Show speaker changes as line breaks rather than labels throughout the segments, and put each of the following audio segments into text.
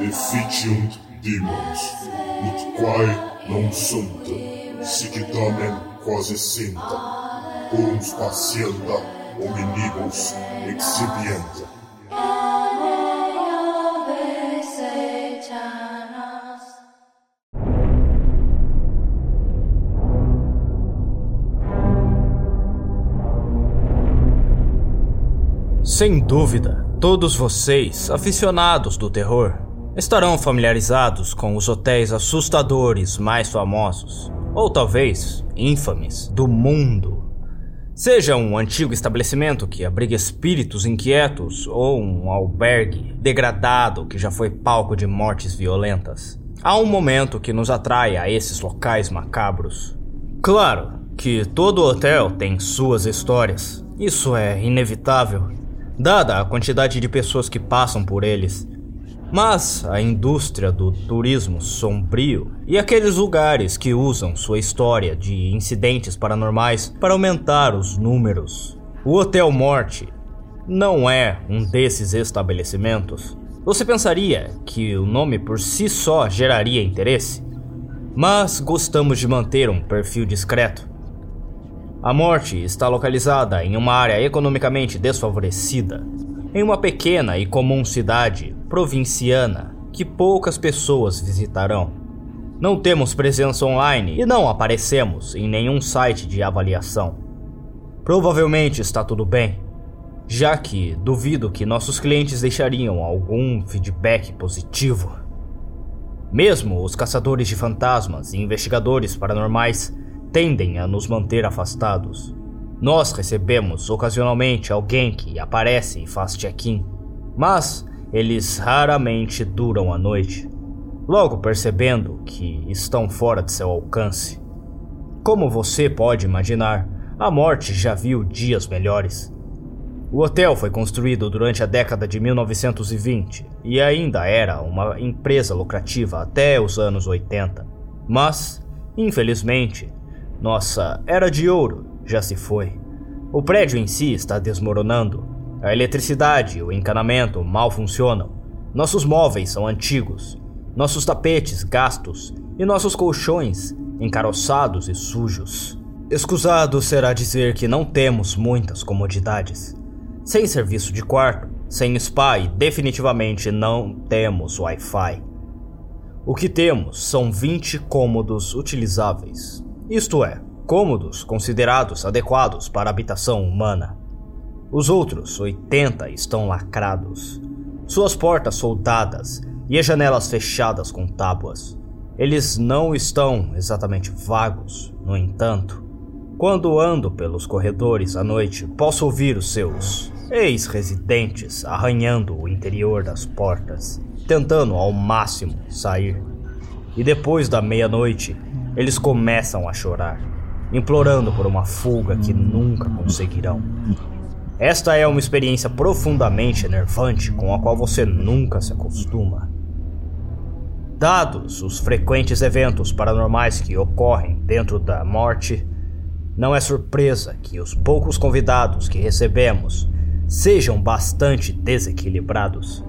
efficiunt demons, ut quae non sunt, sic tamen quasi sinta, uns patienta hominibus exhibient.
Sem dúvida, todos vocês, aficionados do terror, estarão familiarizados com os hotéis assustadores mais famosos, ou talvez infames, do mundo. Seja um antigo estabelecimento que abriga espíritos inquietos ou um albergue degradado que já foi palco de mortes violentas. Há um momento que nos atrai a esses locais macabros. Claro que todo hotel tem suas histórias, isso é inevitável dada a quantidade de pessoas que passam por eles. Mas a indústria do turismo sombrio e aqueles lugares que usam sua história de incidentes paranormais para aumentar os números. O Hotel Morte não é um desses estabelecimentos. Você pensaria que o nome por si só geraria interesse? Mas gostamos de manter um perfil discreto a morte está localizada em uma área economicamente desfavorecida, em uma pequena e comum cidade provinciana que poucas pessoas visitarão. Não temos presença online e não aparecemos em nenhum site de avaliação. Provavelmente está tudo bem, já que duvido que nossos clientes deixariam algum feedback positivo. Mesmo os caçadores de fantasmas e investigadores paranormais tendem a nos manter afastados. Nós recebemos ocasionalmente alguém que aparece e faz check-in, mas eles raramente duram a noite, logo percebendo que estão fora de seu alcance. Como você pode imaginar, a morte já viu dias melhores. O hotel foi construído durante a década de 1920 e ainda era uma empresa lucrativa até os anos 80. Mas, infelizmente, nossa era de ouro já se foi. O prédio em si está desmoronando. A eletricidade e o encanamento mal funcionam. Nossos móveis são antigos. Nossos tapetes gastos e nossos colchões encaroçados e sujos. Escusado será dizer que não temos muitas comodidades. Sem serviço de quarto, sem spa e definitivamente não temos Wi-Fi. O que temos são 20 cômodos utilizáveis, isto é, cômodos considerados adequados para habitação humana. Os outros 80 estão lacrados, suas portas soldadas e as janelas fechadas com tábuas. Eles não estão exatamente vagos, no entanto. Quando ando pelos corredores à noite, posso ouvir os seus ex-residentes arranhando o interior das portas, tentando ao máximo sair. E depois da meia-noite, eles começam a chorar, implorando por uma fuga que nunca conseguirão. Esta é uma experiência profundamente enervante com a qual você nunca se acostuma. Dados os frequentes eventos paranormais que ocorrem dentro da morte, não é surpresa que os poucos convidados que recebemos sejam bastante desequilibrados.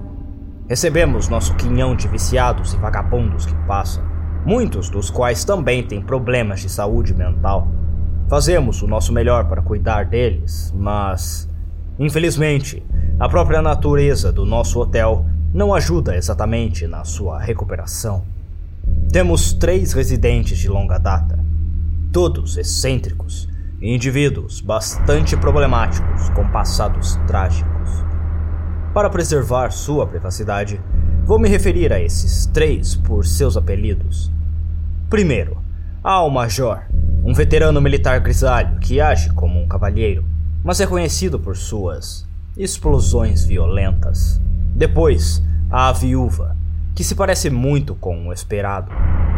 Recebemos nosso quinhão de viciados e vagabundos que passam, muitos dos quais também têm problemas de saúde mental. Fazemos o nosso melhor para cuidar deles, mas, infelizmente, a própria natureza do nosso hotel não ajuda exatamente na sua recuperação. Temos três residentes de longa data, todos excêntricos e indivíduos bastante problemáticos com passados trágicos. Para preservar sua privacidade, vou me referir a esses três por seus apelidos. Primeiro, há o Major, um veterano militar grisalho que age como um cavalheiro, mas é conhecido por suas explosões violentas. Depois, há a viúva, que se parece muito com o esperado.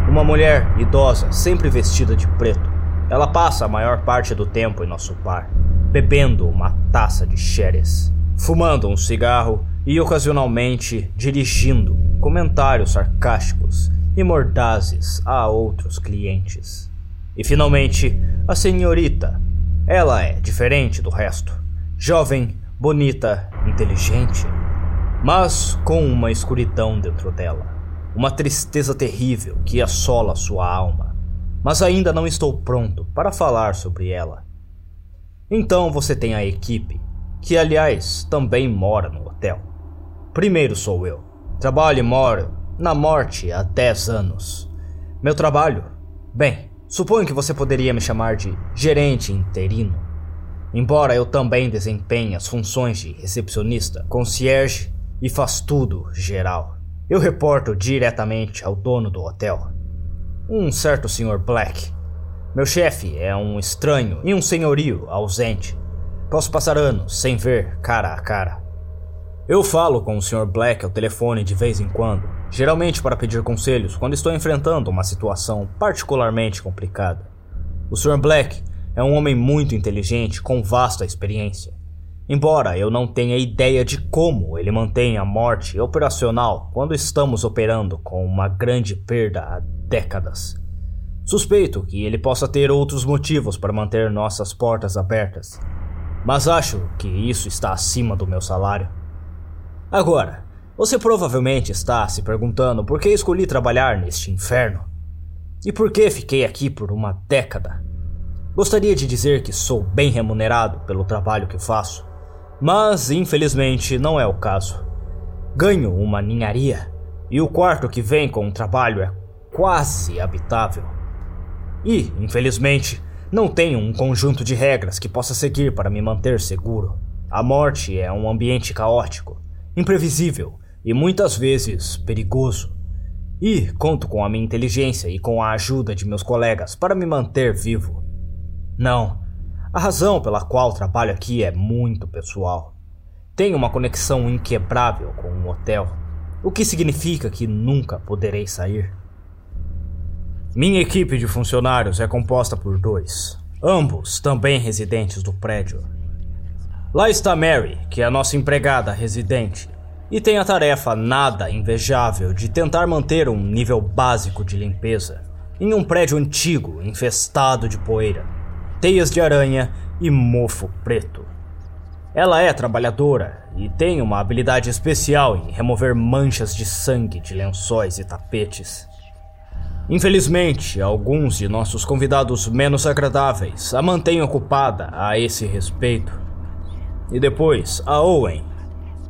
Uma mulher idosa, sempre vestida de preto. Ela passa a maior parte do tempo em nosso bar, bebendo uma taça de xeres, fumando um cigarro e ocasionalmente dirigindo comentários sarcásticos e mordazes a outros clientes. E finalmente, a senhorita. Ela é diferente do resto. Jovem, bonita, inteligente. mas com uma escuridão dentro dela, uma tristeza terrível que assola sua alma. Mas ainda não estou pronto para falar sobre ela. Então você tem a equipe, que aliás também mora no hotel. Primeiro sou eu. Trabalho e moro na morte há 10 anos. Meu trabalho? Bem, suponho que você poderia me chamar de gerente interino. Embora eu também desempenhe as funções de recepcionista, concierge e faz tudo geral. Eu reporto diretamente ao dono do hotel, um certo Sr. Black. Meu chefe é um estranho e um senhorio ausente. Posso passar anos sem ver cara a cara. Eu falo com o Sr. Black ao telefone de vez em quando, geralmente para pedir conselhos quando estou enfrentando uma situação particularmente complicada. O Sr. Black é um homem muito inteligente com vasta experiência. Embora eu não tenha ideia de como ele mantém a morte operacional quando estamos operando com uma grande perda há décadas. Suspeito que ele possa ter outros motivos para manter nossas portas abertas, mas acho que isso está acima do meu salário. Agora, você provavelmente está se perguntando por que escolhi trabalhar neste inferno. E por que fiquei aqui por uma década? Gostaria de dizer que sou bem remunerado pelo trabalho que faço, mas infelizmente não é o caso. Ganho uma ninharia e o quarto que vem com o trabalho é quase habitável. E, infelizmente, não tenho um conjunto de regras que possa seguir para me manter seguro. A morte é um ambiente caótico imprevisível e muitas vezes perigoso. E conto com a minha inteligência e com a ajuda de meus colegas para me manter vivo. Não, a razão pela qual trabalho aqui é muito pessoal. Tenho uma conexão inquebrável com o um hotel, o que significa que nunca poderei sair. Minha equipe de funcionários é composta por dois, ambos também residentes do prédio. Lá está Mary, que é a nossa empregada residente, e tem a tarefa nada invejável de tentar manter um nível básico de limpeza em um prédio antigo infestado de poeira, teias de aranha e mofo preto. Ela é trabalhadora e tem uma habilidade especial em remover manchas de sangue de lençóis e tapetes. Infelizmente, alguns de nossos convidados menos agradáveis a mantêm ocupada a esse respeito e depois, a Owen,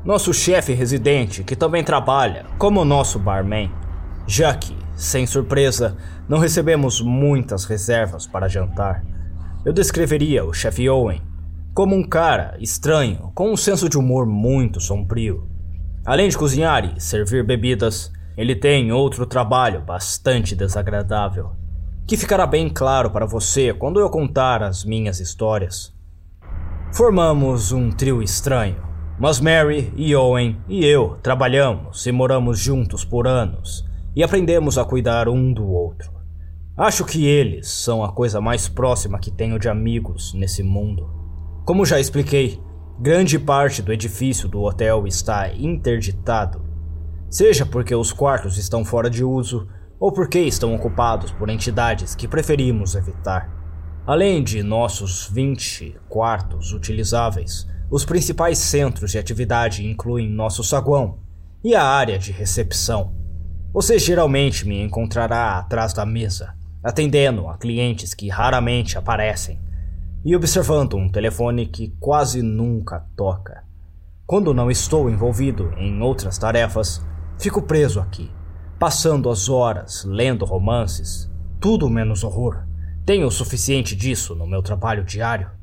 nosso chefe residente que também trabalha como nosso barman, já que, sem surpresa, não recebemos muitas reservas para jantar. Eu descreveria o chefe Owen como um cara estranho com um senso de humor muito sombrio. Além de cozinhar e servir bebidas, ele tem outro trabalho bastante desagradável, que ficará bem claro para você quando eu contar as minhas histórias. Formamos um trio estranho, mas Mary e Owen e eu trabalhamos e moramos juntos por anos e aprendemos a cuidar um do outro. Acho que eles são a coisa mais próxima que tenho de amigos nesse mundo. Como já expliquei, grande parte do edifício do hotel está interditado, seja porque os quartos estão fora de uso ou porque estão ocupados por entidades que preferimos evitar. Além de nossos 20 quartos utilizáveis, os principais centros de atividade incluem nosso saguão e a área de recepção. Você geralmente me encontrará atrás da mesa, atendendo a clientes que raramente aparecem e observando um telefone que quase nunca toca. Quando não estou envolvido em outras tarefas, fico preso aqui, passando as horas lendo romances, tudo menos horror. Tenho o suficiente disso no meu trabalho diário.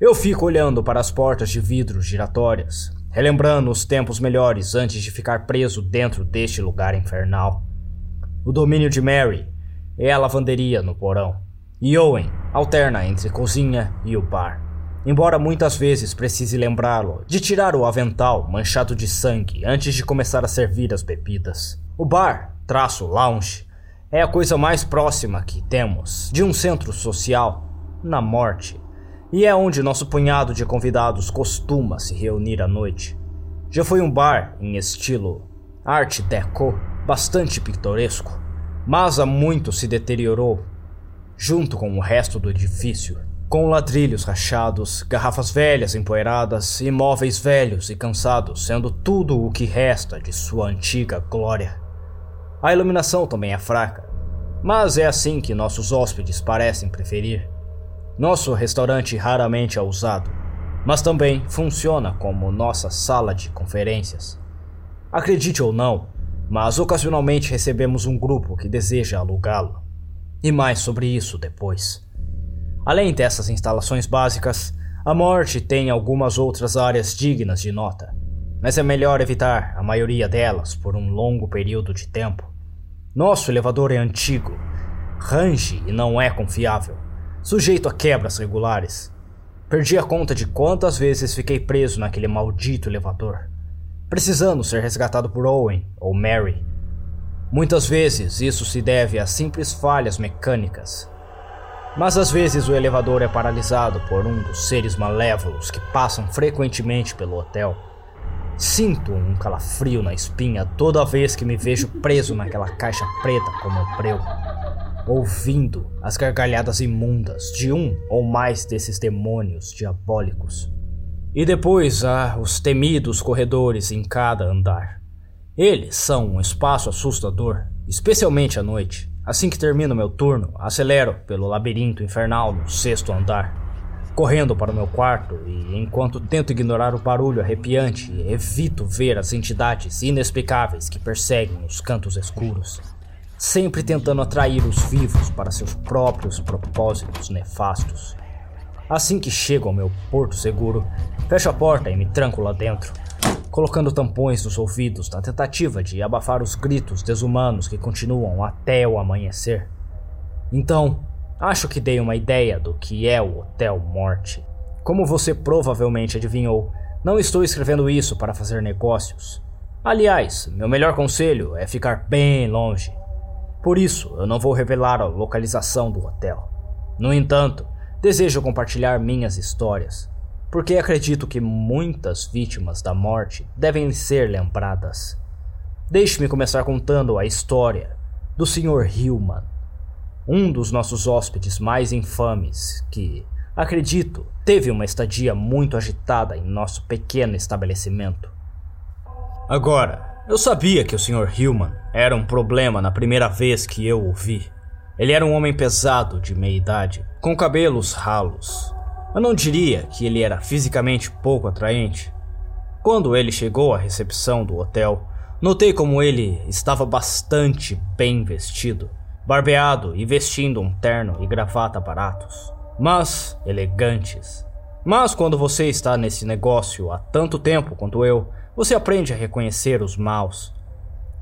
Eu fico olhando para as portas de vidro giratórias, relembrando os tempos melhores antes de ficar preso dentro deste lugar infernal. O domínio de Mary é a lavanderia no porão, e Owen alterna entre cozinha e o bar. Embora muitas vezes precise lembrá-lo de tirar o avental manchado de sangue antes de começar a servir as bebidas. O bar, traço lounge, é a coisa mais próxima que temos de um centro social na morte, e é onde nosso punhado de convidados costuma se reunir à noite. Já foi um bar em estilo Art Deco, bastante pitoresco, mas há muito se deteriorou, junto com o resto do edifício. com ladrilhos rachados, garrafas velhas empoeiradas e móveis velhos e cansados sendo tudo o que resta de sua antiga glória. A iluminação também é fraca, mas é assim que nossos hóspedes parecem preferir. Nosso restaurante raramente é usado, mas também funciona como nossa sala de conferências. Acredite ou não, mas ocasionalmente recebemos um grupo que deseja alugá-lo. E mais sobre isso depois. Além dessas instalações básicas, a morte tem algumas outras áreas dignas de nota, mas é melhor evitar a maioria delas por um longo período de tempo. Nosso elevador é antigo, range e não é confiável, sujeito a quebras regulares. Perdi a conta de quantas vezes fiquei preso naquele maldito elevador, precisando ser resgatado por Owen ou Mary. Muitas vezes isso se deve a simples falhas mecânicas mas às vezes o elevador é paralisado por um dos seres malévolos que passam frequentemente pelo hotel. Sinto um calafrio na espinha toda vez que me vejo preso naquela caixa preta como um breu, ouvindo as gargalhadas imundas de um ou mais desses demônios diabólicos. E depois há os temidos corredores em cada andar. Eles são um espaço assustador, especialmente à noite. Assim que termino meu turno, acelero pelo labirinto infernal no sexto andar, correndo para o meu quarto e, enquanto tento ignorar o barulho arrepiante, evito ver as entidades inexplicáveis que perseguem os cantos escuros, sempre tentando atrair os vivos para seus próprios propósitos nefastos. Assim que chego ao meu porto seguro, fecho a porta e me tranco lá dentro colocando tampões nos ouvidos na tentativa de abafar os gritos desumanos que continuam até o amanhecer. Então, acho que dei uma ideia do que é o Hotel Morte. Como você provavelmente adivinhou, não estou escrevendo isso para fazer negócios. Aliás, meu melhor conselho é ficar bem longe. Por isso, eu não vou revelar a localização do hotel. No entanto, desejo compartilhar minhas histórias porque acredito que muitas vítimas da morte devem ser lembradas. Deixe-me começar contando a história do Sr. Hillman, um dos nossos hóspedes mais infames que, acredito, teve uma estadia muito agitada em nosso pequeno estabelecimento. Agora, eu sabia que o Sr. Hillman era um problema na primeira vez que eu o vi. Ele era um homem pesado de meia idade, com cabelos ralos, eu não diria que ele era fisicamente pouco atraente. Quando ele chegou à recepção do hotel, notei como ele estava bastante bem vestido, barbeado e vestindo um terno e gravata baratos, mas elegantes. Mas quando você está nesse negócio há tanto tempo quanto eu, você aprende a reconhecer os maus.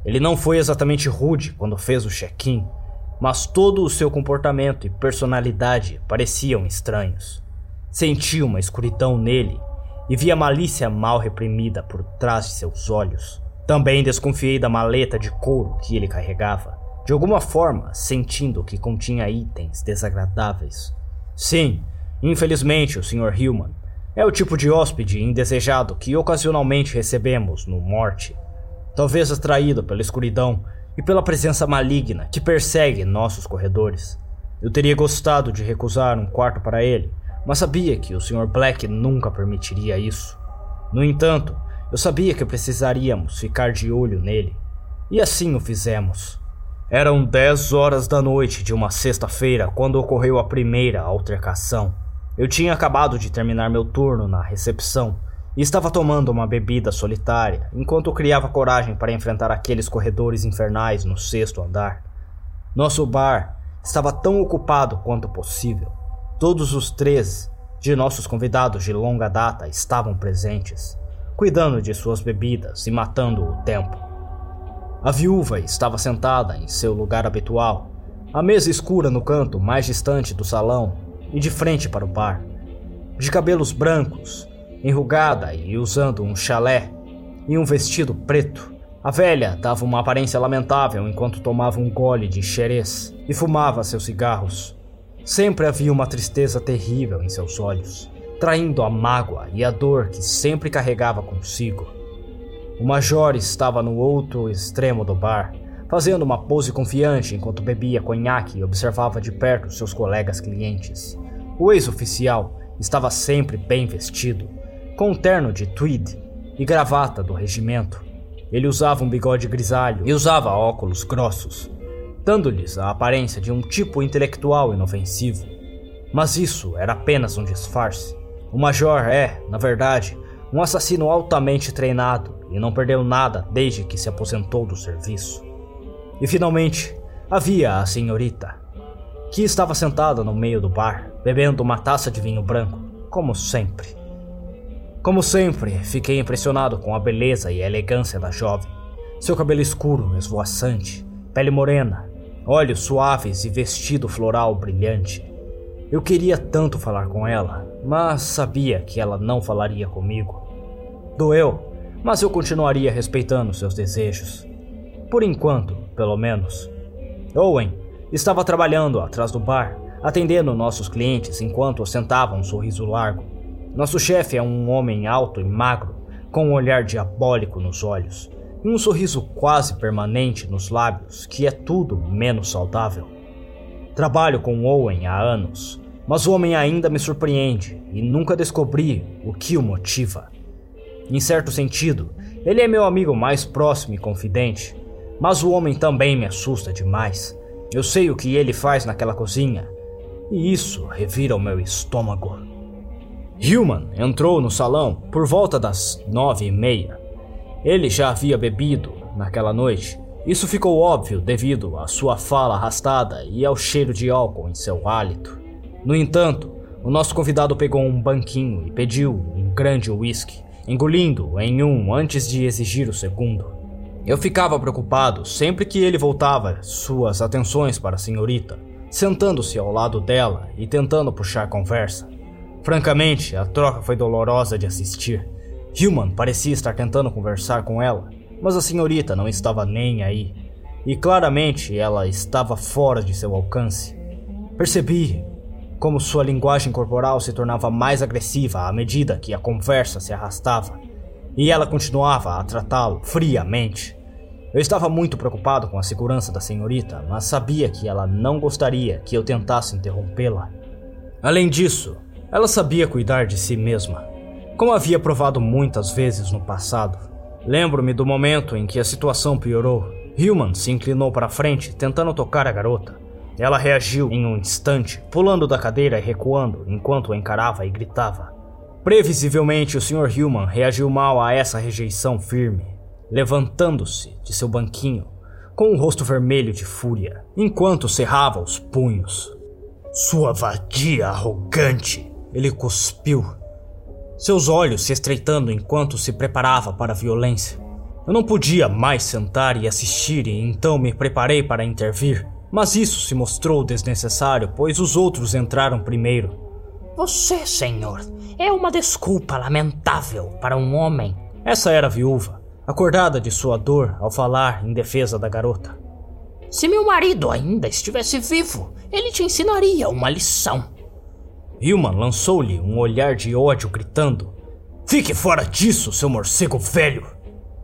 Ele não foi exatamente rude quando fez o check-in, mas todo o seu comportamento e personalidade pareciam estranhos. Senti uma escuridão nele e vi a malícia mal reprimida por trás de seus olhos. Também desconfiei da maleta de couro que ele carregava, de alguma forma sentindo que continha itens desagradáveis. Sim, infelizmente o Sr. Hillman é o tipo de hóspede indesejado que ocasionalmente recebemos no Morte. Talvez atraído pela escuridão e pela presença maligna que persegue nossos corredores. Eu teria gostado de recusar um quarto para ele, mas sabia que o Sr. Black nunca permitiria isso. No entanto, eu sabia que precisaríamos ficar de olho nele, e assim o fizemos. Eram 10 horas da noite de uma sexta-feira quando ocorreu a primeira altercação. Eu tinha acabado de terminar meu turno na recepção e estava tomando uma bebida solitária enquanto criava coragem para enfrentar aqueles corredores infernais no sexto andar. Nosso bar estava tão ocupado quanto possível. Todos os três de nossos convidados de longa data estavam presentes, cuidando de suas bebidas e matando o tempo. A viúva estava sentada em seu lugar habitual, a mesa escura no canto mais distante do salão e de frente para o bar. De cabelos brancos, enrugada e usando um chalé e um vestido preto, a velha dava uma aparência lamentável enquanto tomava um gole de xerez e fumava seus cigarros. Sempre havia uma tristeza terrível em seus olhos, traindo a mágoa e a dor que sempre carregava consigo. O major estava no outro extremo do bar, fazendo uma pose confiante enquanto bebia conhaque e observava de perto seus colegas clientes. O ex-oficial estava sempre bem vestido, com um terno de tweed e gravata do regimento. Ele usava um bigode grisalho e usava óculos grossos, dando-lhes a aparência de um tipo intelectual inofensivo. Mas isso era apenas um disfarce. O Major é, na verdade, um assassino altamente treinado e não perdeu nada desde que se aposentou do serviço. E finalmente, havia a senhorita, que estava sentada no meio do bar, bebendo uma taça de vinho branco, como sempre. Como sempre, fiquei impressionado com a beleza e a elegância da jovem. Seu cabelo escuro, esvoaçante, pele morena, olhos suaves e vestido floral brilhante. Eu queria tanto falar com ela, mas sabia que ela não falaria comigo. Doeu, mas eu continuaria respeitando seus desejos. Por enquanto, pelo menos. Owen estava trabalhando atrás do bar, atendendo nossos clientes enquanto ostentava um sorriso largo. Nosso chefe é um homem alto e magro, com um olhar diabólico nos olhos e um sorriso quase permanente nos lábios, que é tudo menos saudável. Trabalho com Owen há anos, mas o homem ainda me surpreende e nunca descobri o que o motiva. Em certo sentido, ele é meu amigo mais próximo e confidente, mas o homem também me assusta demais. Eu sei o que ele faz naquela cozinha, e isso revira o meu estômago. Human entrou no salão por volta das nove e meia. Ele já havia bebido naquela noite. Isso ficou óbvio devido à sua fala arrastada e ao cheiro de álcool em seu hálito. No entanto, o nosso convidado pegou um banquinho e pediu um grande uísque, engolindo em um antes de exigir o segundo. Eu ficava preocupado sempre que ele voltava suas atenções para a senhorita, sentando-se ao lado dela e tentando puxar conversa. Francamente, a troca foi dolorosa de assistir. Human parecia estar tentando conversar com ela, mas a senhorita não estava nem aí, e claramente ela estava fora de seu alcance. Percebi como sua linguagem corporal se tornava mais agressiva à medida que a conversa se arrastava, e ela continuava a tratá-lo friamente. Eu estava muito preocupado com a segurança da senhorita, mas sabia que ela não gostaria que eu tentasse interrompê-la. Além disso, ela sabia cuidar de si mesma, como havia provado muitas vezes no passado. Lembro-me do momento em que a situação piorou. Human se inclinou para frente, tentando tocar a garota. Ela reagiu em um instante, pulando da cadeira e recuando enquanto o encarava e gritava. Previsivelmente, o Sr. Human reagiu mal a essa rejeição firme, levantando-se de seu banquinho com o um rosto vermelho de fúria, enquanto cerrava os punhos. Sua vadia arrogante! Ele cuspiu, seus olhos se estreitando enquanto se preparava para a violência. Eu não podia mais sentar e assistir, e então me preparei para intervir. Mas isso se mostrou desnecessário, pois os outros entraram primeiro.
Você, senhor, é uma desculpa lamentável para um homem.
Essa era a viúva, acordada de sua dor ao falar em defesa da garota.
Se meu marido ainda estivesse vivo, ele te ensinaria uma lição.
Hilman lançou-lhe um olhar de ódio, gritando: Fique fora disso, seu morcego velho!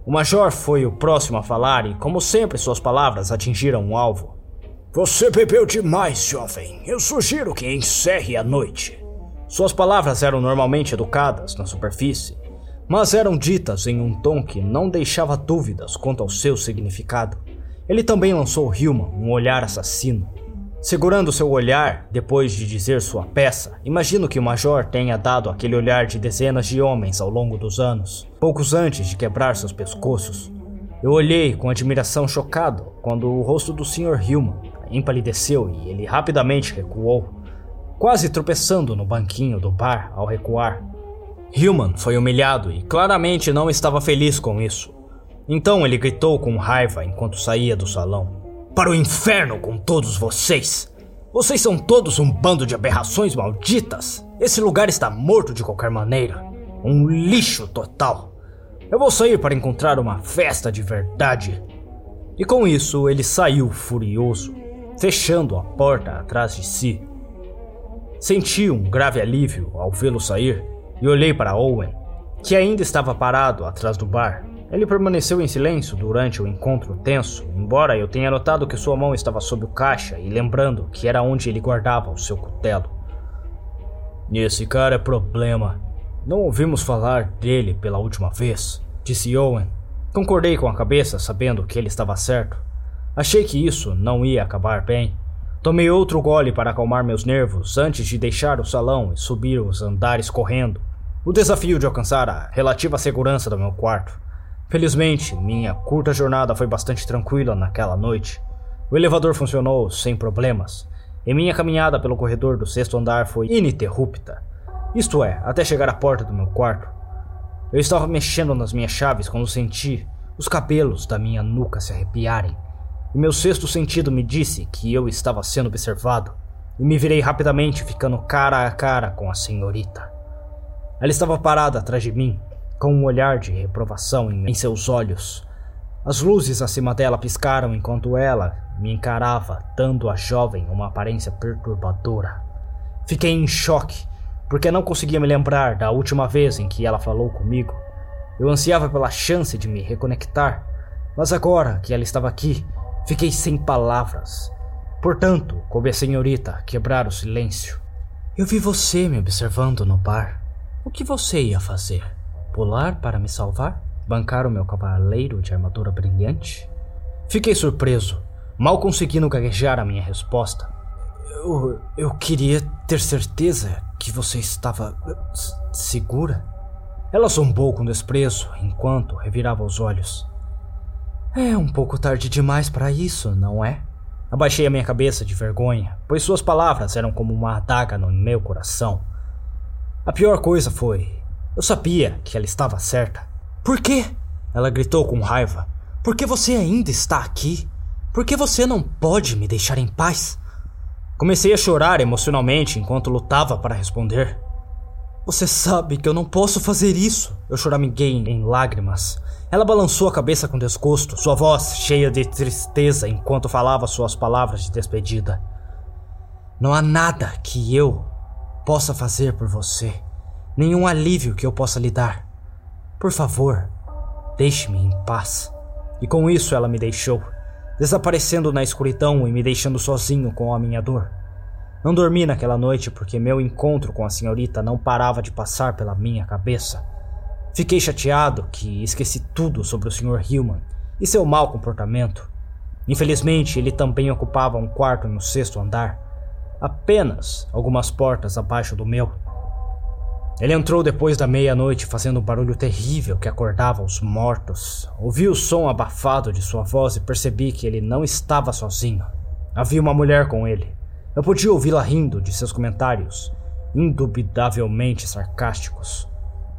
O major foi o próximo a falar e, como sempre, suas palavras atingiram o alvo.
Você bebeu demais, jovem. Eu sugiro que encerre a noite.
Suas palavras eram normalmente educadas na superfície, mas eram ditas em um tom que não deixava dúvidas quanto ao seu significado. Ele também lançou Hilman um olhar assassino, Segurando seu olhar, depois de dizer sua peça, imagino que o Major tenha dado aquele olhar de dezenas de homens ao longo dos anos, poucos antes de quebrar seus pescoços. Eu olhei com admiração chocado quando o rosto do Sr. Hillman empalideceu e ele rapidamente recuou, quase tropeçando no banquinho do bar ao recuar. Hillman foi humilhado e claramente não estava feliz com isso. Então ele gritou com raiva enquanto saía do salão. Para o inferno com todos vocês! Vocês são todos um bando de aberrações malditas! Esse lugar está morto de qualquer maneira. Um lixo total. Eu vou sair para encontrar uma festa de verdade. E com isso ele saiu furioso, fechando a porta atrás de si. Senti um grave alívio ao vê-lo sair e olhei para Owen, que ainda estava parado atrás do bar, ele permaneceu em silêncio durante o encontro tenso, embora eu tenha notado que sua mão estava sob o caixa e lembrando que era onde ele guardava o seu cutelo. Esse cara é problema. Não ouvimos falar dele pela última vez, disse Owen. Concordei com a cabeça, sabendo que ele estava certo. Achei que isso não ia acabar bem. Tomei outro gole para acalmar meus nervos antes de deixar o salão e subir os andares correndo. O desafio de alcançar a relativa segurança do meu quarto. Felizmente, minha curta jornada foi bastante tranquila naquela noite. O elevador funcionou sem problemas, e minha caminhada pelo corredor do sexto andar foi ininterrupta. Isto é, até chegar à porta do meu quarto. Eu estava mexendo nas minhas chaves quando senti os cabelos da minha nuca se arrepiarem e meu sexto sentido me disse que eu estava sendo observado, e me virei rapidamente, ficando cara a cara com a senhorita. Ela estava parada atrás de mim, com um olhar de reprovação em seus olhos. As luzes acima dela piscaram enquanto ela me encarava, dando à jovem uma aparência perturbadora. Fiquei em choque, porque não conseguia me lembrar da última vez em que ela falou comigo. Eu ansiava pela chance de me reconectar, mas agora que ela estava aqui, Fiquei sem palavras. Portanto, coube a senhorita quebrar o silêncio. Eu vi você me observando no bar. O que você ia fazer? Pular para me salvar? Bancar o meu cavaleiro de armadura brilhante? Fiquei surpreso, mal conseguindo gaguejar a minha resposta. Eu, eu queria ter certeza que você estava segura. Ela zombou com desprezo enquanto revirava os olhos. É um pouco tarde demais para isso, não é? Abaixei a minha cabeça de vergonha, pois suas palavras eram como uma adaga no meu coração. A pior coisa foi: eu sabia que ela estava certa. Por quê? Ela gritou com raiva. Por que você ainda está aqui? Por que você não pode me deixar em paz? Comecei a chorar emocionalmente enquanto lutava para responder. Você sabe que eu não posso fazer isso. Eu choramiguei em lágrimas. Ela balançou a cabeça com desgosto, sua voz cheia de tristeza enquanto falava suas palavras de despedida. Não há nada que eu possa fazer por você, nenhum alívio que eu possa lhe dar. Por favor, deixe-me em paz. E com isso ela me deixou, desaparecendo na escuridão e me deixando sozinho com a minha dor. Não dormi naquela noite porque meu encontro com a senhorita não parava de passar pela minha cabeça. Fiquei chateado que esqueci tudo sobre o Sr. Hillman e seu mau comportamento. Infelizmente, ele também ocupava um quarto no sexto andar, apenas algumas portas abaixo do meu. Ele entrou depois da meia-noite fazendo um barulho terrível que acordava os mortos. Ouvi o som abafado de sua voz e percebi que ele não estava sozinho. Havia uma mulher com ele. Eu podia ouvi-la rindo de seus comentários, indubitavelmente sarcásticos.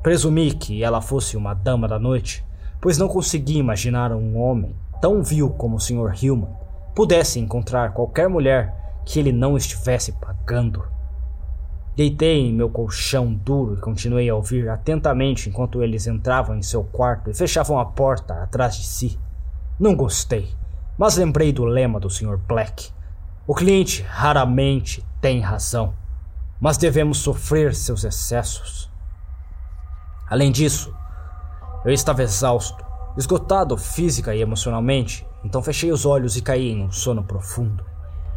Presumi que ela fosse uma dama da noite, pois não conseguia imaginar um homem tão vil como o Sr. Hillman pudesse encontrar qualquer mulher que ele não estivesse pagando. Deitei em meu colchão duro e continuei a ouvir atentamente enquanto eles entravam em seu quarto e fechavam a porta atrás de si. Não gostei, mas lembrei do lema do Sr. Black. O cliente raramente tem razão, mas devemos sofrer seus excessos. Além disso, eu estava exausto, esgotado física e emocionalmente, então fechei os olhos e caí em um sono profundo.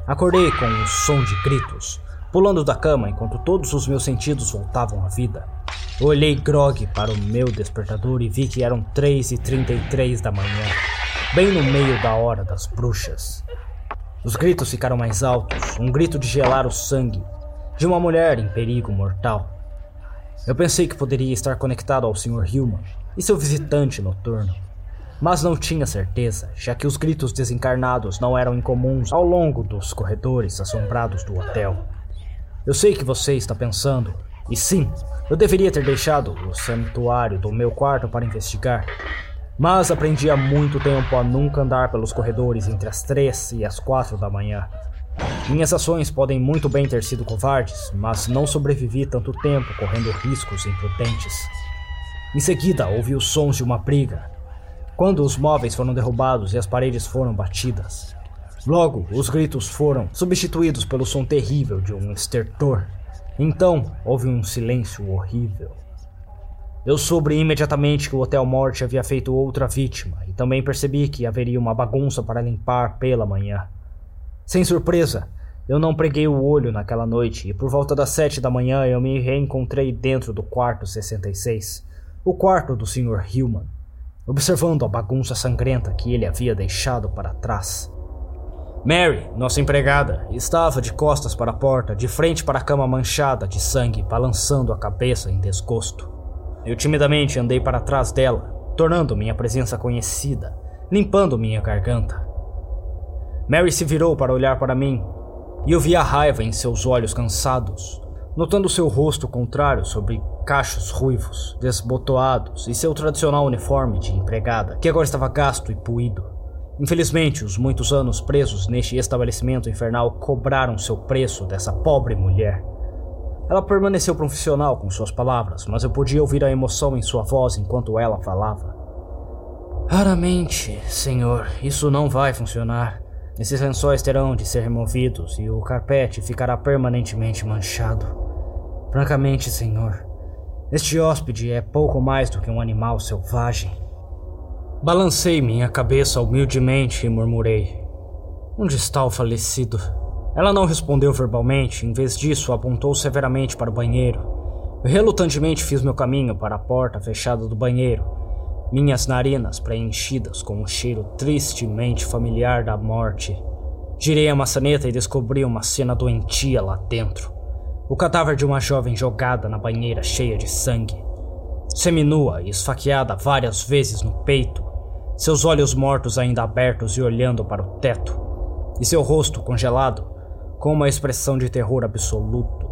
Acordei com um som de gritos, pulando da cama enquanto todos os meus sentidos voltavam à vida. Olhei grog para o meu despertador e vi que eram 3 e 33 da manhã, bem no meio da hora das bruxas. Os gritos ficaram mais altos, um grito de gelar o sangue, de uma mulher em perigo mortal. Eu pensei que poderia estar conectado ao Sr. Hillman e seu visitante noturno, mas não tinha certeza, já que os gritos desencarnados não eram incomuns ao longo dos corredores assombrados do hotel. Eu sei que você está pensando, e sim, eu deveria ter deixado o santuário do meu quarto para investigar, mas aprendi há muito tempo a nunca andar pelos corredores entre as três e as quatro da manhã. Minhas ações podem muito bem ter sido covardes, mas não sobrevivi tanto tempo correndo riscos imprudentes. Em seguida, ouvi os sons de uma briga, quando os móveis foram derrubados e as paredes foram batidas. Logo, os gritos foram substituídos pelo som terrível de um estertor. Então, houve um silêncio horrível. Eu soube imediatamente que o Hotel Morte havia feito outra vítima e também percebi que haveria uma bagunça para limpar pela manhã. Sem surpresa, Eu não preguei o olho naquela noite e por volta das sete da manhã eu me reencontrei dentro do quarto 66, o quarto do Sr. Hillman, observando a bagunça sangrenta que ele havia deixado para trás. Mary, nossa empregada, estava de costas para a porta, de frente para a cama manchada de sangue, balançando a cabeça em desgosto. Eu timidamente andei para trás dela, tornando minha presença conhecida, limpando minha garganta. Mary se virou para olhar para mim, e eu vi a raiva em seus olhos cansados, notando seu rosto contrário sobre cachos ruivos, desbotoados e seu tradicional uniforme de empregada, que agora estava gasto e puído. Infelizmente, os muitos anos presos neste estabelecimento infernal cobraram seu preço dessa pobre mulher. Ela permaneceu profissional com suas palavras, mas eu podia ouvir a emoção em sua voz enquanto ela falava. Raramente, senhor, isso não vai funcionar. Esses lençóis terão de ser removidos e o carpete ficará permanentemente manchado. Francamente, senhor, este hóspede é pouco mais do que um animal selvagem. Balancei minha cabeça humildemente e murmurei: Onde está o falecido? Ela não respondeu verbalmente, em vez disso, apontou severamente para o banheiro. Eu relutantemente fiz meu caminho para a porta fechada do banheiro minhas narinas preenchidas com o cheiro tristemente familiar da morte. Girei a maçaneta e descobri uma cena doentia lá dentro. O cadáver de uma jovem jogada na banheira cheia de sangue. Seminua e esfaqueada várias vezes no peito, seus olhos mortos ainda abertos e olhando para o teto, e seu rosto congelado, com uma expressão de terror absoluto.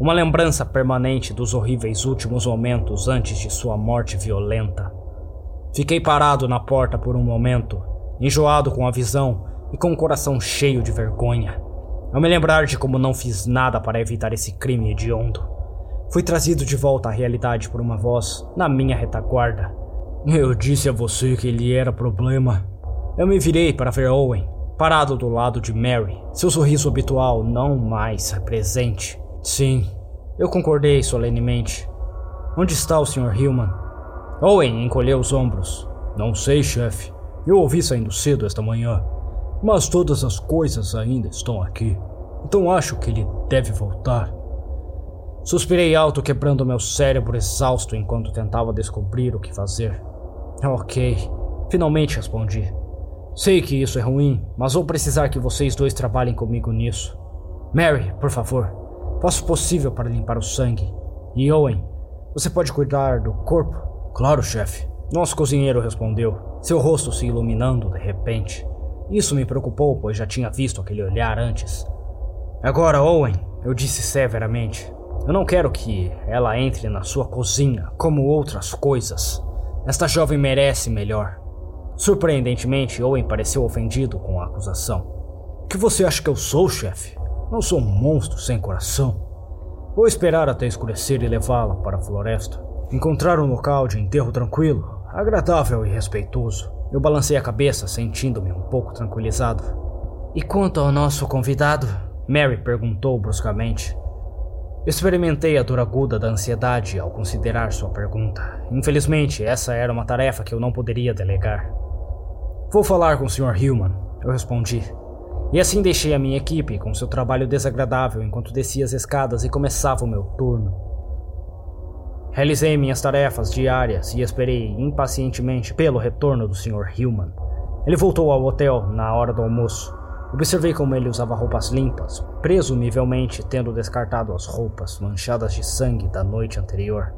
Uma lembrança permanente dos horríveis últimos momentos antes de sua morte violenta. Fiquei parado na porta por um momento, enjoado com a visão e com o coração cheio de vergonha. Ao me lembrar de como não fiz nada para evitar esse crime hediondo, fui trazido de volta à realidade por uma voz na minha retaguarda. Eu disse a você que ele era problema. Eu me virei para ver Owen, parado do lado de Mary, seu sorriso habitual não mais presente. Sim, eu concordei solenemente. Onde está o Sr. Hillman? Owen encolheu os ombros. Não sei, chefe. Eu ouvi saindo cedo esta manhã. Mas todas as coisas ainda estão aqui. Então acho que ele deve voltar. Suspirei alto, quebrando meu cérebro exausto enquanto tentava descobrir o que fazer. Ok, finalmente respondi. Sei que isso é ruim, mas vou precisar que vocês dois trabalhem comigo nisso. Mary, por favor, faça o possível para limpar o sangue. E Owen, você pode cuidar do corpo? Claro, chefe. Nosso cozinheiro respondeu, seu rosto se iluminando de repente. Isso me preocupou, pois já tinha visto aquele olhar antes. Agora, Owen, eu disse severamente, eu não quero que ela entre na sua cozinha como outras coisas. Esta jovem merece melhor. Surpreendentemente, Owen pareceu ofendido com a acusação. O que você acha que eu sou, chefe? Não sou um monstro sem coração. Vou esperar até escurecer e levá-la para a floresta. Encontrar um local de enterro tranquilo, agradável e respeitoso. Eu balancei a cabeça, sentindo-me um pouco tranquilizado. E quanto ao nosso convidado? Mary perguntou bruscamente. Experimentei a dor aguda da ansiedade ao considerar sua pergunta. Infelizmente, essa era uma tarefa que eu não poderia delegar. Vou falar com o Sr. Hillman, eu respondi. E assim deixei a minha equipe com seu trabalho desagradável enquanto descia as escadas e começava o meu turno. Realizei minhas tarefas diárias e esperei impacientemente pelo retorno do Sr. Hillman. Ele voltou ao hotel na hora do almoço. Observei como ele usava roupas limpas, presumivelmente tendo descartado as roupas manchadas de sangue da noite anterior.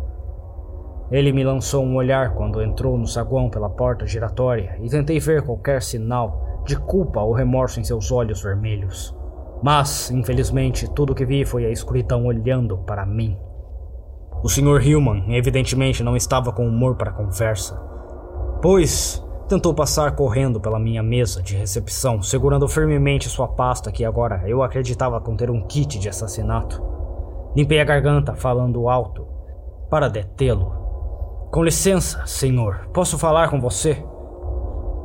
Ele me lançou um olhar quando entrou no saguão pela porta giratória e tentei ver qualquer sinal de culpa ou remorso em seus olhos vermelhos. Mas, infelizmente, tudo o que vi foi a escuridão olhando para mim. O Sr. Hillman evidentemente não estava com humor para conversa, pois tentou passar correndo pela minha mesa de recepção, segurando firmemente sua pasta que agora eu acreditava conter um kit de assassinato. Limpei a garganta, falando alto, para detê-lo. Com licença, senhor, posso falar com você?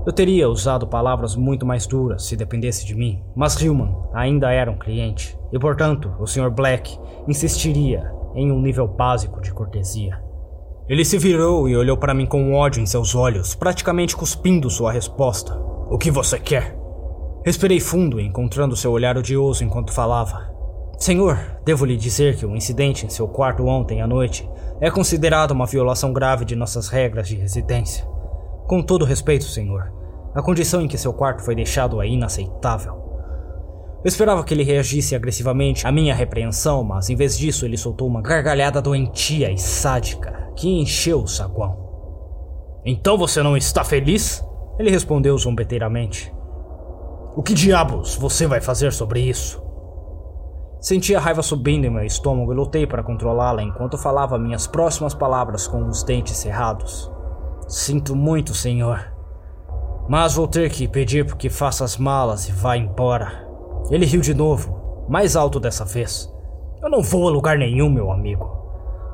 Eu teria usado palavras muito mais duras se dependesse de mim, mas Hillman ainda era um cliente, e portanto o Sr. Black insistiria em um nível básico de cortesia. Ele se virou e olhou para mim com ódio em seus olhos, praticamente cuspindo sua resposta. O que você quer? Respirei fundo, encontrando seu olhar odioso enquanto falava. Senhor, devo lhe dizer que o incidente em seu quarto ontem à noite é considerado uma violação grave de nossas regras de residência. Com todo respeito, senhor, a condição em que seu quarto foi deixado é inaceitável. Eu esperava que ele reagisse agressivamente à minha repreensão, mas em vez disso ele soltou uma gargalhada doentia e sádica que encheu o saguão. Então você não está feliz? Ele respondeu zombeteiramente. O que diabos você vai fazer sobre isso? Senti a raiva subindo em meu estômago e lutei para controlá-la enquanto falava minhas próximas palavras com os dentes cerrados. Sinto muito, senhor. Mas vou ter que pedir que faça as malas e vá embora. Ele riu de novo, mais alto dessa vez. Eu não vou a lugar nenhum, meu amigo.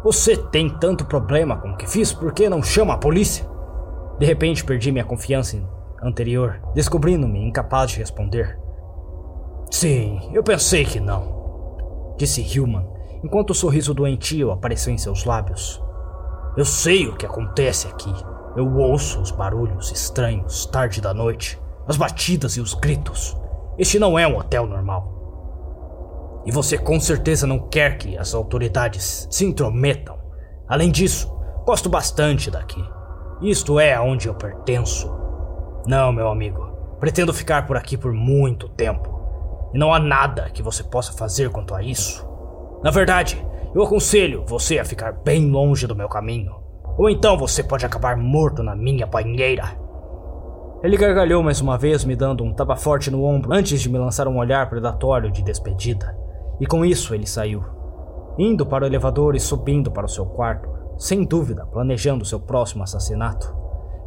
Você tem tanto problema com o que fiz, por que não chama a polícia? De repente perdi minha confiança anterior, descobrindo-me incapaz de responder. Sim, eu pensei que não disse Human, enquanto o sorriso doentio apareceu em seus lábios. Eu sei o que acontece aqui. Eu ouço os barulhos estranhos tarde da noite, as batidas e os gritos. Este não é um hotel normal. E você com certeza não quer que as autoridades se intrometam. Além disso, gosto bastante daqui. Isto é aonde eu pertenço. Não, meu amigo. Pretendo ficar por aqui por muito tempo. E não há nada que você possa fazer quanto a isso. Na verdade, eu aconselho você a ficar bem longe do meu caminho. Ou então você pode acabar morto na minha banheira. Ele gargalhou mais uma vez, me dando um tapa forte no ombro antes de me lançar um olhar predatório de despedida. E com isso ele saiu, indo para o elevador e subindo para o seu quarto, sem dúvida planejando seu próximo assassinato.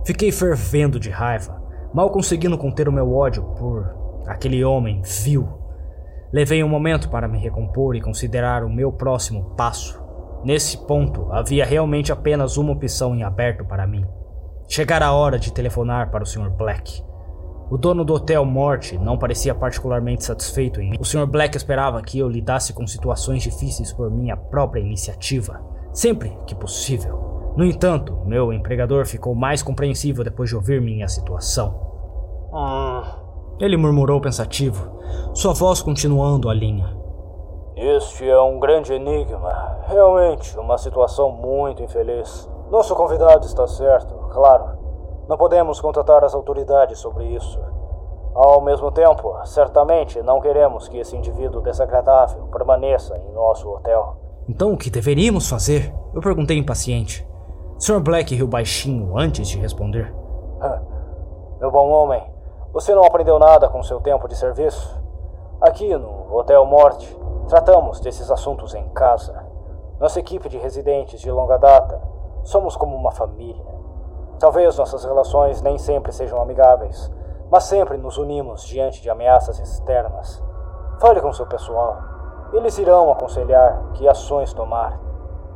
Fiquei fervendo de raiva, mal conseguindo conter o meu ódio por aquele homem vil. Levei um momento para me recompor e considerar o meu próximo passo. Nesse ponto, havia realmente apenas uma opção em aberto para mim: chegar a hora de telefonar para o Sr. Black. O dono do Hotel Morte não parecia particularmente satisfeito em mim. O Sr. Black esperava que eu lidasse com situações difíceis por minha própria iniciativa, sempre que possível. No entanto, meu empregador ficou mais compreensível depois de ouvir minha situação.
Ah,
ele murmurou pensativo, sua voz continuando a linha.
Este é um grande enigma. Realmente, uma situação muito infeliz. Nosso convidado está certo, claro. Não podemos contatar as autoridades sobre isso. Ao mesmo tempo, certamente não queremos que esse indivíduo desagradável permaneça em nosso hotel.
Então o que deveríamos fazer? Eu perguntei impaciente. Sr. Black riu baixinho antes de responder.
Meu bom homem, você não aprendeu nada com seu tempo de serviço? Aqui no Hotel Morte, tratamos desses assuntos em casa. Nossa equipe de residentes de longa data, somos como uma família. Talvez nossas relações nem sempre sejam amigáveis, mas sempre nos unimos diante de ameaças externas. Fale com seu pessoal. Eles irão aconselhar que ações tomar.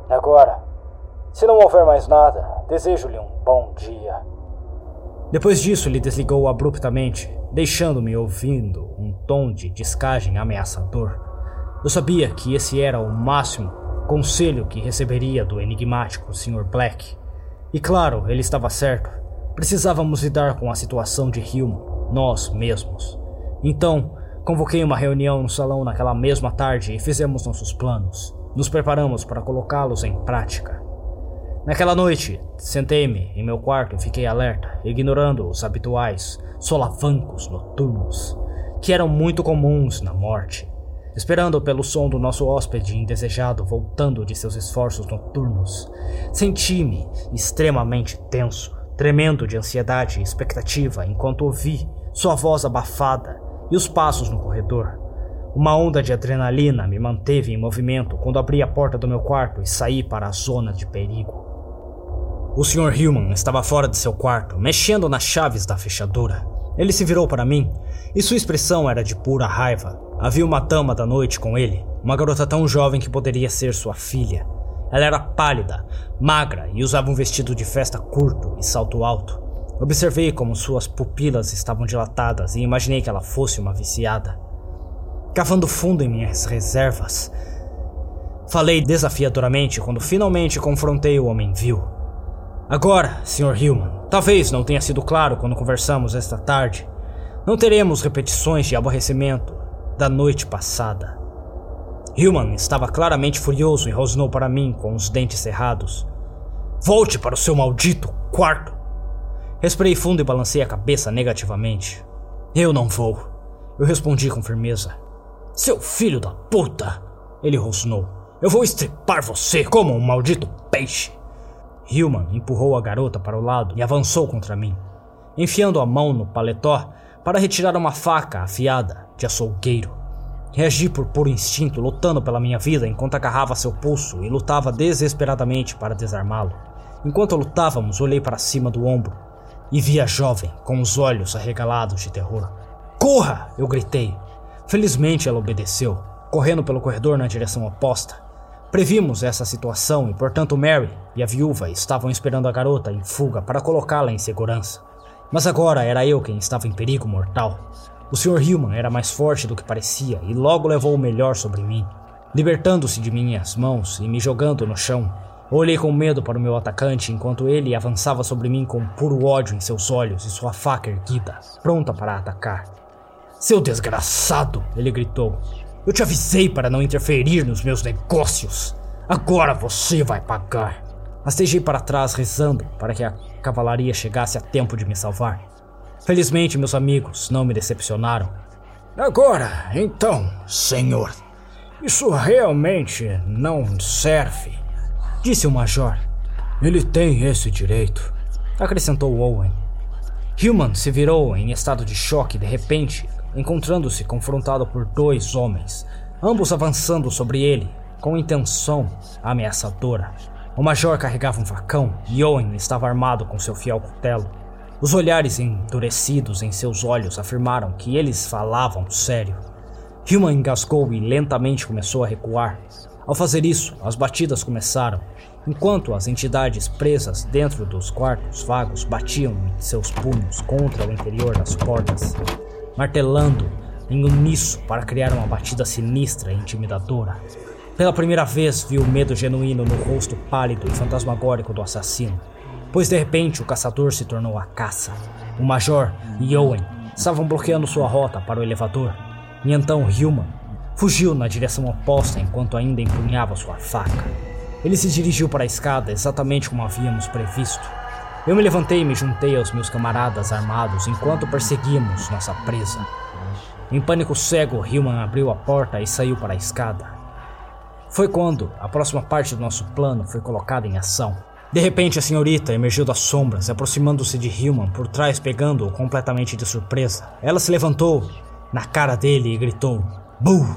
Agora, se não houver mais nada, desejo-lhe um bom dia.
Depois disso, ele desligou abruptamente, deixando-me ouvindo um tom de descagem ameaçador. Eu sabia que esse era o máximo conselho que receberia do enigmático Sr. Black. E claro, ele estava certo. Precisávamos lidar com a situação de Hume, nós mesmos. Então, convoquei uma reunião no salão naquela mesma tarde e fizemos nossos planos. Nos preparamos para colocá-los em prática. Naquela noite, sentei-me em meu quarto e fiquei alerta, ignorando os habituais solavancos noturnos, que eram muito comuns na morte, esperando pelo som do nosso hóspede indesejado voltando de seus esforços noturnos. Senti-me extremamente tenso, tremendo de ansiedade e expectativa enquanto ouvi sua voz abafada e os passos no corredor. Uma onda de adrenalina me manteve em movimento quando abri a porta do meu quarto e saí para a zona de perigo. O Sr. Hillman estava fora de seu quarto, mexendo nas chaves da fechadura. Ele se virou para mim e sua expressão era de pura raiva. Havia uma dama da noite com ele, uma garota tão jovem que poderia ser sua filha. Ela era pálida, magra e usava um vestido de festa curto e salto alto. Observei como suas pupilas estavam dilatadas e imaginei que ela fosse uma viciada. Cavando fundo em minhas reservas, falei desafiadoramente quando finalmente confrontei o homem vil. Agora, Sr. Hillman, talvez não tenha sido claro quando conversamos esta tarde. Não teremos repetições de aborrecimento da noite passada. Hillman estava claramente furioso e rosnou para mim com os dentes cerrados. Volte para o seu maldito quarto! Respirei fundo e balancei a cabeça negativamente. Eu não vou. Eu respondi com firmeza. Seu filho da puta! Ele rosnou. Eu vou estripar você como um maldito peixe! Hillman empurrou a garota para o lado e avançou contra mim, enfiando a mão no paletó para retirar uma faca afiada de açougueiro. Reagi por puro instinto, lutando pela minha vida enquanto agarrava seu pulso e lutava desesperadamente para desarmá-lo. Enquanto lutávamos, olhei para cima do ombro e vi a jovem com os olhos arregalados de terror. Corra! eu gritei. Felizmente ela obedeceu, correndo pelo corredor na direção oposta. Previmos essa situação e, portanto, Mary e a viúva estavam esperando a garota em fuga para colocá-la em segurança. Mas agora era eu quem estava em perigo mortal. O Sr. Hillman era mais forte do que parecia e logo levou o melhor sobre mim. Libertando-se de minhas mãos e me jogando no chão, olhei com medo para o meu atacante enquanto ele avançava sobre mim com puro ódio em seus olhos e sua faca erguida, pronta para atacar. Seu desgraçado! ele gritou. Eu te avisei para não interferir nos meus negócios. Agora você vai pagar. Rastejei para trás rezando para que a cavalaria chegasse a tempo de me salvar. Felizmente, meus amigos não me decepcionaram.
Agora, então, senhor, isso realmente não serve,
disse o major.
Ele tem esse direito,
acrescentou Owen. Human se virou em estado de choque de repente, encontrando-se confrontado por dois homens, ambos avançando sobre ele com intenção ameaçadora. O major carregava um facão e Owen estava armado com seu fiel cutelo. Os olhares endurecidos em seus olhos afirmaram que eles falavam sério. Human engasgou e lentamente começou a recuar. Ao fazer isso, as batidas começaram, enquanto as entidades presas dentro dos quartos vagos batiam seus punhos contra o interior das portas, martelando em uníssono para criar uma batida sinistra e intimidadora. Pela primeira vez vi o medo genuíno no rosto pálido e fantasmagórico do assassino, pois de repente o caçador se tornou a caça. O Major e Owen estavam bloqueando sua rota para o elevador, e então Hillman fugiu na direção oposta enquanto ainda empunhava sua faca. Ele se dirigiu para a escada exatamente como havíamos previsto. Eu me levantei e me juntei aos meus camaradas armados enquanto perseguíamos nossa presa. Em pânico cego, Hillman abriu a porta e saiu para a escada. Foi quando a próxima parte do nosso plano foi colocada em ação. De repente, a senhorita emergiu das sombras, aproximando-se de Hillman por trás, pegando-o completamente de surpresa. Ela se levantou na cara dele e gritou: Bull!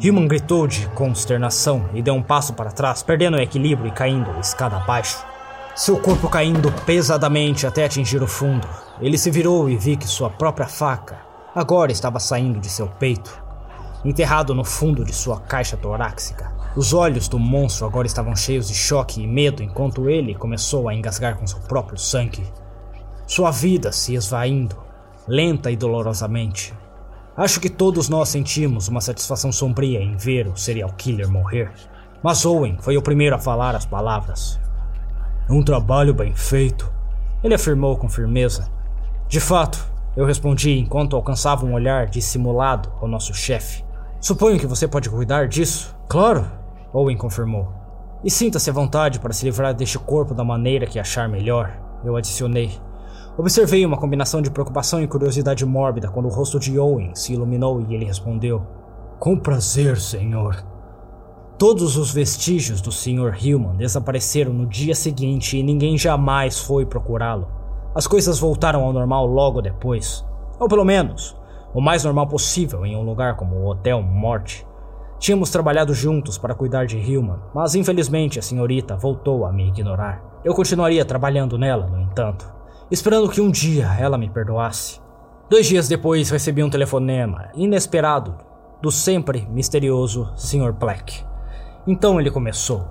Hillman gritou de consternação e deu um passo para trás, perdendo o equilíbrio e caindo escada abaixo. Seu corpo caindo pesadamente até atingir o fundo. Ele se virou e vi que sua própria faca agora estava saindo de seu peito, enterrado no fundo de sua caixa torácica. Os olhos do monstro agora estavam cheios de choque e medo enquanto ele começou a engasgar com seu próprio sangue. Sua vida se esvaindo, lenta e dolorosamente. Acho que todos nós sentimos uma satisfação sombria em ver o serial killer morrer. Mas Owen foi o primeiro a falar as palavras. Um trabalho bem feito, ele afirmou com firmeza. De fato, eu respondi enquanto alcançava um olhar dissimulado ao nosso chefe. Suponho que você pode cuidar disso? Claro, Owen confirmou. E sinta-se à vontade para se livrar deste corpo da maneira que achar melhor, eu adicionei. Observei uma combinação de preocupação e curiosidade mórbida quando o rosto de Owen se iluminou e ele respondeu: Com prazer, senhor. Todos os vestígios do Sr. Hillman desapareceram no dia seguinte e ninguém jamais foi procurá-lo. As coisas voltaram ao normal logo depois. Ou pelo menos, o mais normal possível em um lugar como o Hotel Morte. Tínhamos trabalhado juntos para cuidar de Hillman, mas infelizmente a senhorita voltou a me ignorar. Eu continuaria trabalhando nela, no entanto, esperando que um dia ela me perdoasse. Dois dias depois recebi um telefonema inesperado do sempre misterioso Sr. Black. Então ele começou.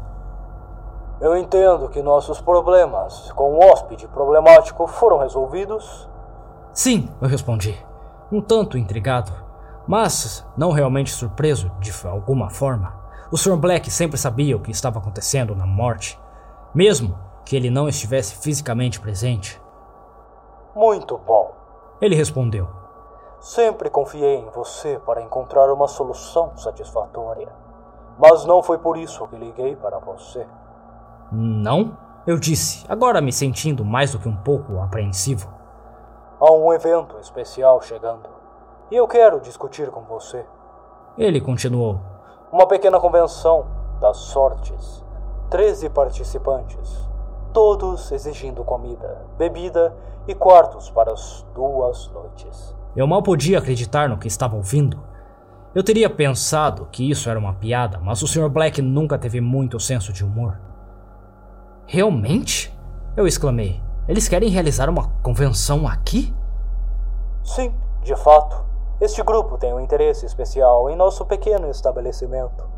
Eu entendo que nossos problemas com o hóspede problemático foram resolvidos?
Sim, eu respondi, um tanto intrigado. Mas, não realmente surpreso de alguma forma, o Sr. Black sempre sabia o que estava acontecendo na morte, mesmo que ele não estivesse fisicamente presente.
Muito bom.
Ele respondeu.
Sempre confiei em você para encontrar uma solução satisfatória. Mas não foi por isso que liguei para você.
Não? Eu disse, agora me sentindo mais do que um pouco apreensivo.
Há um evento especial chegando. E eu quero discutir com você.
Ele continuou.
Uma pequena convenção das sortes. Treze participantes. Todos exigindo comida, bebida e quartos para as duas noites.
Eu mal podia acreditar no que estava ouvindo. Eu teria pensado que isso era uma piada, mas o Sr. Black nunca teve muito senso de humor. Realmente? Eu exclamei. Eles querem realizar uma convenção aqui?
Sim, de fato. Este grupo tem um interesse especial em nosso pequeno estabelecimento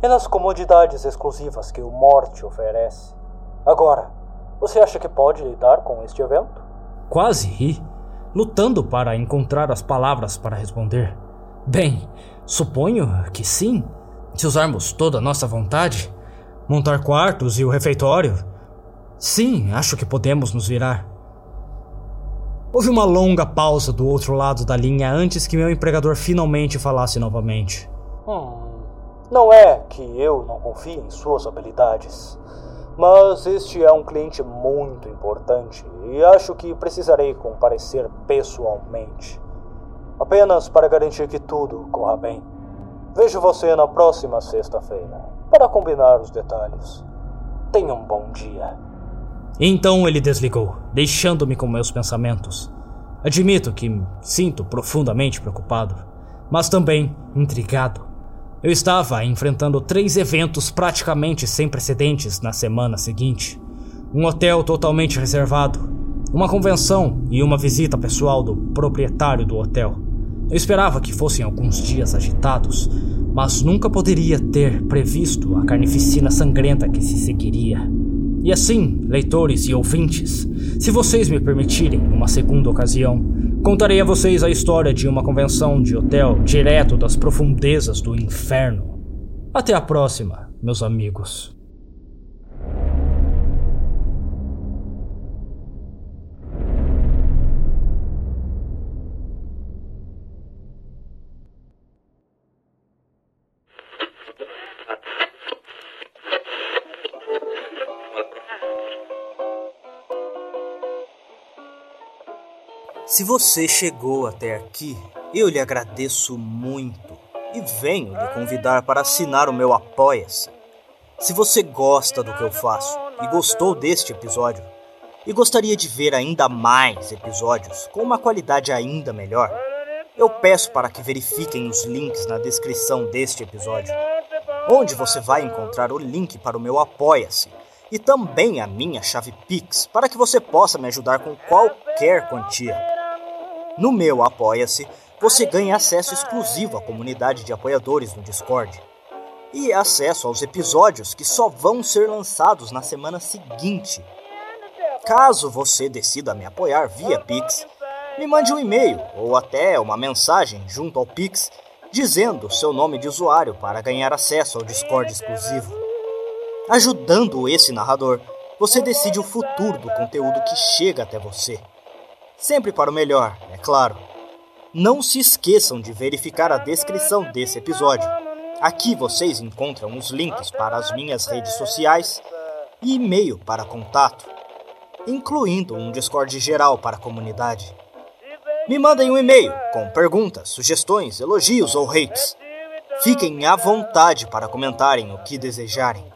e nas comodidades exclusivas que o Morte oferece. Agora, você acha que pode lidar com este evento?
Quase ri lutando para encontrar as palavras para responder. Bem, suponho que sim. Se usarmos toda a nossa vontade, montar quartos e o refeitório. Sim, acho que podemos nos virar. Houve uma longa pausa do outro lado da linha antes que meu empregador finalmente falasse novamente.
Hum, não é que eu não confie em suas habilidades. Mas este é um cliente muito importante e acho que precisarei comparecer pessoalmente. Apenas para garantir que tudo corra bem. Vejo você na próxima sexta-feira para combinar os detalhes. Tenha um bom dia.
Então ele desligou, deixando-me com meus pensamentos. Admito que me sinto profundamente preocupado, mas também intrigado. Eu estava enfrentando três eventos praticamente sem precedentes na semana seguinte: um hotel totalmente reservado, uma convenção e uma visita pessoal do proprietário do hotel. Eu esperava que fossem alguns dias agitados, mas nunca poderia ter previsto a carnificina sangrenta que se seguiria. E assim, leitores e ouvintes, se vocês me permitirem uma segunda ocasião, Contarei a vocês a história de uma convenção de hotel direto das profundezas do inferno. Até a próxima, meus amigos. Se você chegou até aqui, eu lhe agradeço muito e venho lhe convidar para assinar o meu Apoia-se. Se você gosta do que eu faço e gostou deste episódio, e gostaria de ver ainda mais episódios com uma qualidade ainda melhor, eu peço para que verifiquem os links na descrição deste episódio, onde você vai encontrar o link para o meu Apoia-se e também a minha chave Pix para que você possa me ajudar com qualquer quantia. No meu Apoia-se, você ganha acesso exclusivo à comunidade de apoiadores no Discord e acesso aos episódios que só vão ser lançados na semana seguinte. Caso você decida me apoiar via Pix, me mande um e-mail ou até uma mensagem junto ao Pix dizendo seu nome de usuário para ganhar acesso ao Discord exclusivo. Ajudando esse narrador, você decide o futuro do conteúdo que chega até você. Sempre para o melhor, é claro. Não se esqueçam de verificar a descrição desse episódio. Aqui vocês encontram os links para as minhas redes sociais e e-mail para contato, incluindo um Discord geral para a comunidade. Me mandem um e-mail com perguntas, sugestões, elogios ou hates. Fiquem à vontade para comentarem o que desejarem.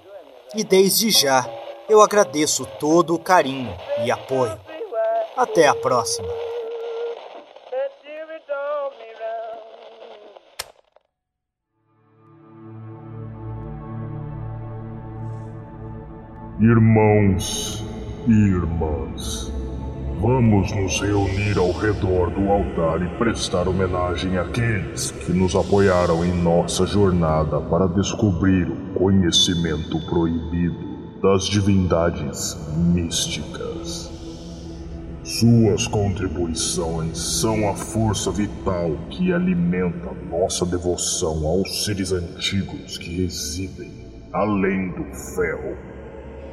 E desde já, eu agradeço todo o carinho e apoio. Até a próxima.
Irmãos e irmãs, vamos nos reunir ao redor do altar e prestar homenagem àqueles que nos apoiaram em nossa jornada para descobrir o conhecimento proibido das divindades místicas. Suas contribuições são a força vital que alimenta nossa devoção aos seres antigos que residem além do ferro.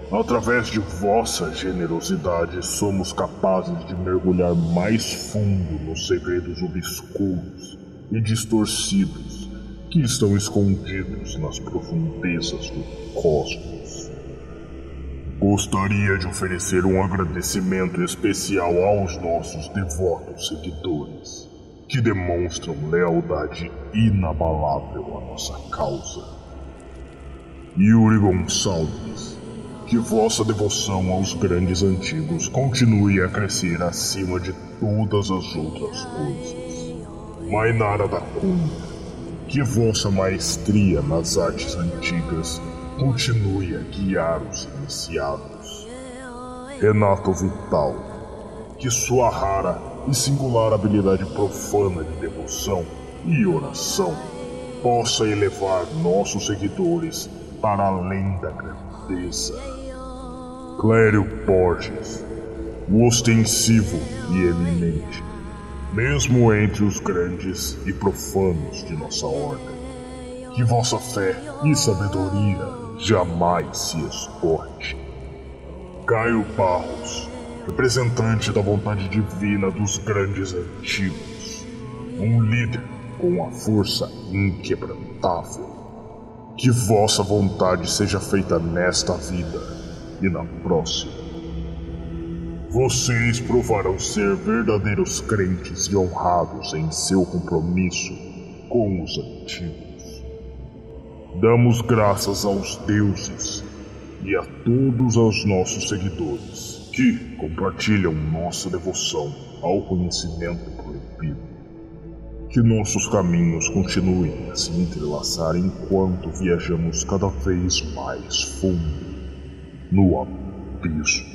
Através de vossa generosidade, somos capazes de mergulhar mais fundo nos segredos obscuros e distorcidos que estão escondidos nas profundezas do cosmos. Gostaria de oferecer um agradecimento especial aos nossos devotos seguidores, que demonstram lealdade inabalável à nossa causa. Yuri Gonçalves que vossa devoção aos grandes antigos continue a crescer acima de todas as outras coisas. Mainara da Cunha, que vossa maestria nas artes antigas continue a guiar os iniciados. Renato Vital, que sua rara e singular habilidade profana de devoção e oração possa elevar nossos seguidores para além da grandeza. Clério Borges, o ostensivo e eminente, mesmo entre os grandes e profanos de nossa ordem. Que vossa fé e sabedoria jamais se esgote. Caio Barros, representante da vontade divina dos grandes antigos, um líder com a força inquebrantável. Que vossa vontade seja feita nesta vida e na próxima. Vocês provarão ser verdadeiros crentes e honrados em seu compromisso com os antigos. Damos graças aos deuses e a todos os nossos seguidores que compartilham nossa devoção ao conhecimento proibido. Que nossos caminhos continuem a se entrelaçar enquanto viajamos cada vez mais fundo no abismo.